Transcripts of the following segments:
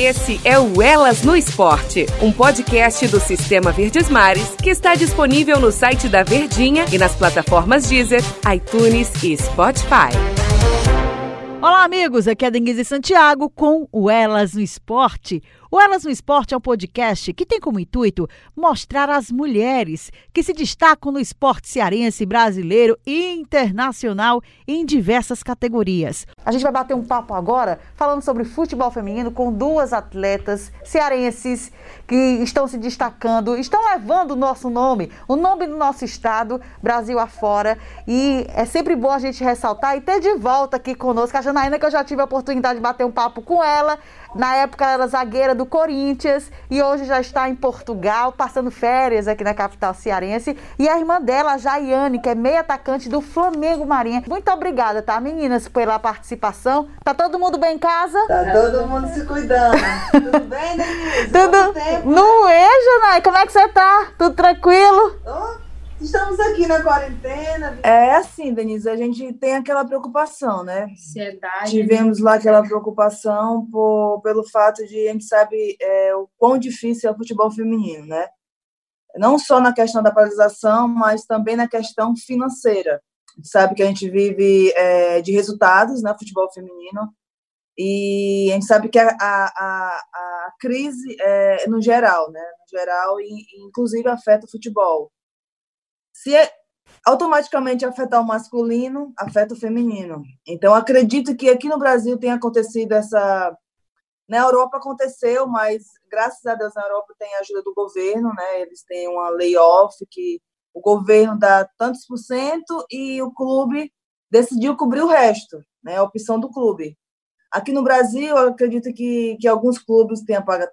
Esse é o Elas no Esporte, um podcast do Sistema Verdes Mares que está disponível no site da Verdinha e nas plataformas Deezer, iTunes e Spotify. Olá, amigos. Aqui é Denise Santiago com o Elas no Esporte. O Elas no Esporte é um podcast que tem como intuito mostrar as mulheres que se destacam no esporte cearense, brasileiro e internacional em diversas categorias. A gente vai bater um papo agora falando sobre futebol feminino com duas atletas cearenses que estão se destacando, estão levando o nosso nome, o nome do nosso estado, Brasil afora. E é sempre bom a gente ressaltar e ter de volta aqui conosco a Janaína, que eu já tive a oportunidade de bater um papo com ela. Na época ela era zagueira do Corinthians e hoje já está em Portugal, passando férias aqui na capital cearense. E a irmã dela, a Jaiane, que é meia atacante do Flamengo Marinha. Muito obrigada, tá, meninas, pela participação. Tá todo mundo bem em casa? Tá todo mundo se cuidando. Tudo bem, Denise? Tudo. Tempo, Não né? é, Janai? Como é que você tá? Tudo tranquilo? Oh. Estamos aqui na quarentena. É assim, Denise, a gente tem aquela preocupação, né? Ansiedade. Tivemos lá aquela preocupação por, pelo fato de a gente sabe é, o quão difícil é o futebol feminino, né? Não só na questão da paralisação, mas também na questão financeira. A gente sabe que a gente vive é, de resultados no né, futebol feminino e a gente sabe que a, a, a, a crise é no geral, né? No geral, e, inclusive afeta o futebol se é, automaticamente afetar o masculino, afeta o feminino. Então, acredito que aqui no Brasil tenha acontecido essa. Na Europa aconteceu, mas graças a Deus na Europa tem a ajuda do governo, né? Eles têm uma layoff que o governo dá tantos por cento e o clube decidiu cobrir o resto, né? A opção do clube. Aqui no Brasil, eu acredito que, que alguns clubes tenham pagado,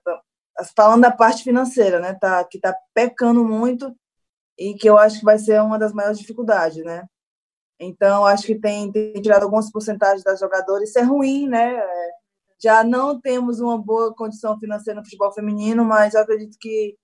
falando da parte financeira, né? Tá, que está pecando muito e que eu acho que vai ser uma das maiores dificuldades, né? Então, acho que tem, tem tirado algumas porcentagens das jogadoras, isso é ruim, né? Já não temos uma boa condição financeira no futebol feminino, mas eu acredito que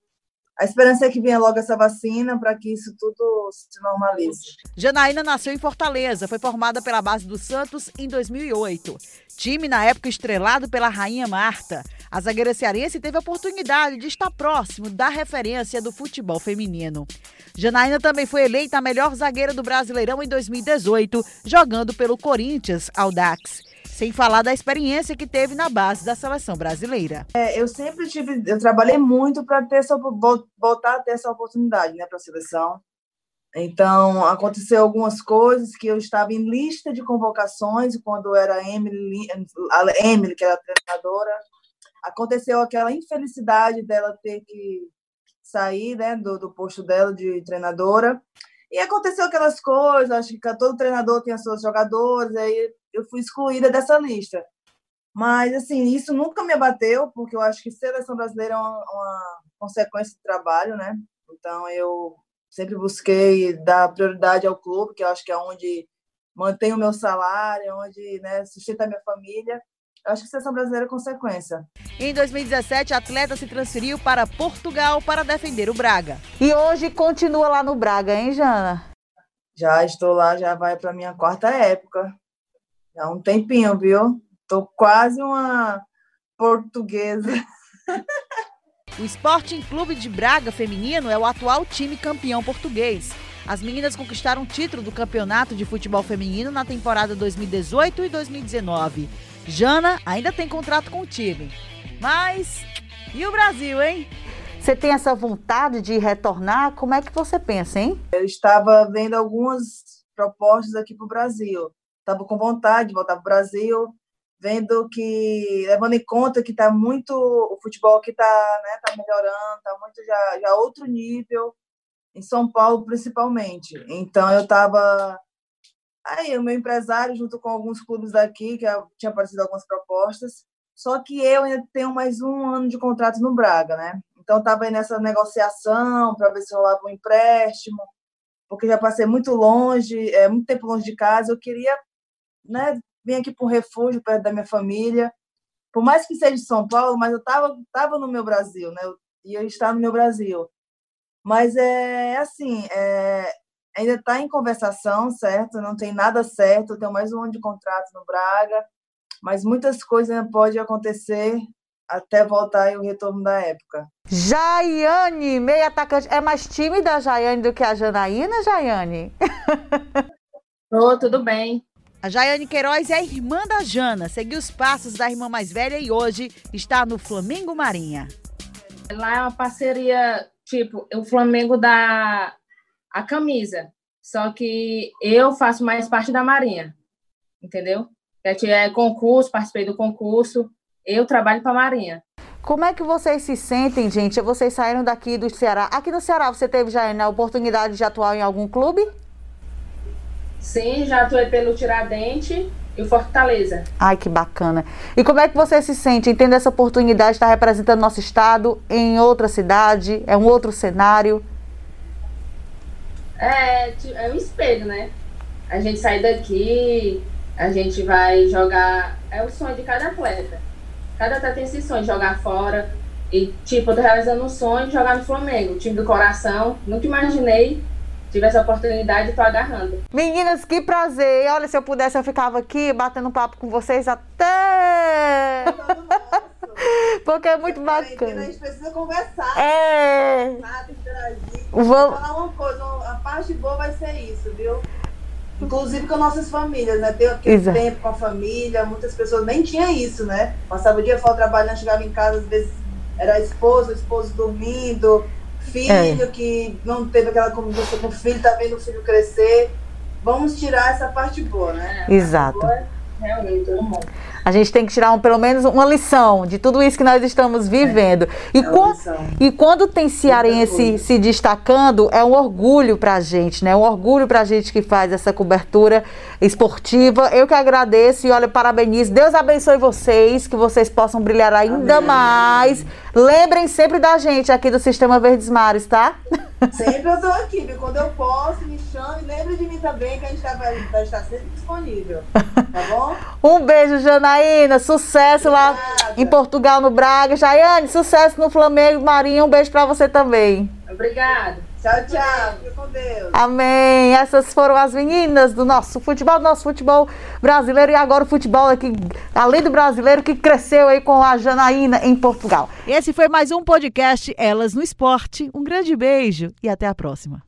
a esperança é que venha logo essa vacina para que isso tudo se normalize. Janaína nasceu em Fortaleza, foi formada pela base do Santos em 2008. Time na época estrelado pela Rainha Marta. A zagueira cearense teve a oportunidade de estar próximo da referência do futebol feminino. Janaína também foi eleita a melhor zagueira do Brasileirão em 2018, jogando pelo Corinthians Audax. Sem falar da experiência que teve na base da seleção brasileira. É, eu sempre tive, eu trabalhei muito para ter voltar a ter essa oportunidade, né, para a seleção. Então, aconteceu algumas coisas que eu estava em lista de convocações quando era Emily, Emily, que era a treinadora. Aconteceu aquela infelicidade dela ter que sair né, do, do posto dela de treinadora. E aconteceu aquelas coisas, acho que todo treinador tem as seus jogadores, aí eu fui excluída dessa lista. Mas, assim, isso nunca me abateu, porque eu acho que seleção brasileira é uma, uma consequência do trabalho, né? Então, eu sempre busquei dar prioridade ao clube, que eu acho que é onde mantém o meu salário, onde né, sustenta a minha família. Eu acho que a seleção brasileira é consequência. Em 2017, a atleta se transferiu para Portugal para defender o Braga. E hoje continua lá no Braga, hein, Jana? Já estou lá, já vai para minha quarta época. Já um tempinho, viu? Tô quase uma portuguesa. O Sporting Clube de Braga Feminino é o atual time campeão português. As meninas conquistaram o título do campeonato de futebol feminino na temporada 2018 e 2019. Jana ainda tem contrato com o time. Mas e o Brasil, hein? Você tem essa vontade de retornar? Como é que você pensa, hein? Eu estava vendo algumas propostas aqui para o Brasil. Estava com vontade de voltar para o Brasil, vendo que, levando em conta que está muito, o futebol aqui está né, tá melhorando, está muito já, já outro nível, em São Paulo principalmente. Então eu estava Aí, o meu empresário, junto com alguns clubes daqui, que tinha aparecido algumas propostas, só que eu ainda tenho mais um ano de contrato no Braga, né? Então, estava nessa negociação para ver se rolava um empréstimo, porque já passei muito longe, é, muito tempo longe de casa. Eu queria né, vir aqui para um refúgio perto da minha família. Por mais que seja de São Paulo, mas eu estava tava no meu Brasil, né? Eu estar no meu Brasil. Mas é assim, é, ainda está em conversação, certo? Não tem nada certo, tenho mais um ano de contrato no Braga, mas muitas coisas ainda podem acontecer até voltar o retorno da época. Jaiane, meia atacante. É mais tímida a Jaiane do que a Janaína, Jaiane? Ô, tudo bem. A Jaiane Queiroz é irmã da Jana, seguiu os passos da irmã mais velha e hoje está no Flamengo Marinha. Lá é uma parceria, tipo, o Flamengo dá a camisa, só que eu faço mais parte da Marinha, entendeu? É concurso, participei do concurso, eu trabalho para a Marinha. Como é que vocês se sentem, gente? Vocês saíram daqui do Ceará. Aqui no Ceará, você teve já a oportunidade de atuar em algum clube? Sim, já atuei pelo Tiradentes e o Fortaleza. Ai, que bacana. E como é que você se sente tendo essa oportunidade de estar representando nosso estado em outra cidade? É um outro cenário? É, é um espelho, né? A gente sai daqui, a gente vai jogar. É o sonho de cada atleta. Cada atleta tem esse sonho de jogar fora. E, tipo, eu tô realizando um sonho de jogar no Flamengo, time do coração. Nunca imaginei tive essa oportunidade e tô agarrando. Meninas, que prazer. Olha, se eu pudesse, eu ficava aqui batendo papo com vocês até. Porque é muito bacana. A gente precisa conversar. É. interagir. Vou falar uma coisa, a parte boa vai ser isso, viu? Inclusive com nossas famílias, né? Ter aquele Exato. tempo com a família, muitas pessoas nem tinham isso, né? Passava o dia fora trabalhando, chegava em casa, às vezes era a esposa, o esposo dormindo, filho é. que não teve aquela convivência com o filho, tá vendo o filho crescer. Vamos tirar essa parte boa, né? Exato. Todo mundo. A gente tem que tirar um, pelo menos uma lição de tudo isso que nós estamos vivendo. E, é com, e quando tem cearense se destacando, é um orgulho para a gente, né? É um orgulho para a gente que faz essa cobertura esportiva. Eu que agradeço e olha, parabenizo. Deus abençoe vocês, que vocês possam brilhar ainda Amém. mais. Lembrem sempre da gente aqui do Sistema Verdes Mares, tá? Sempre eu tô aqui, viu? Quando eu posso, me chame. Também, que a gente tá, vai estar sempre disponível. Tá bom? um beijo, Janaína. Sucesso Obrigada. lá em Portugal, no Braga. Jaiane, sucesso no Flamengo. Marinha, um beijo pra você também. Obrigada. Tchau, tchau. Fique com Deus. Amém. Essas foram as meninas do nosso futebol, do nosso futebol brasileiro. E agora o futebol aqui, além do brasileiro, que cresceu aí com a Janaína em Portugal. Esse foi mais um podcast Elas no Esporte. Um grande beijo e até a próxima.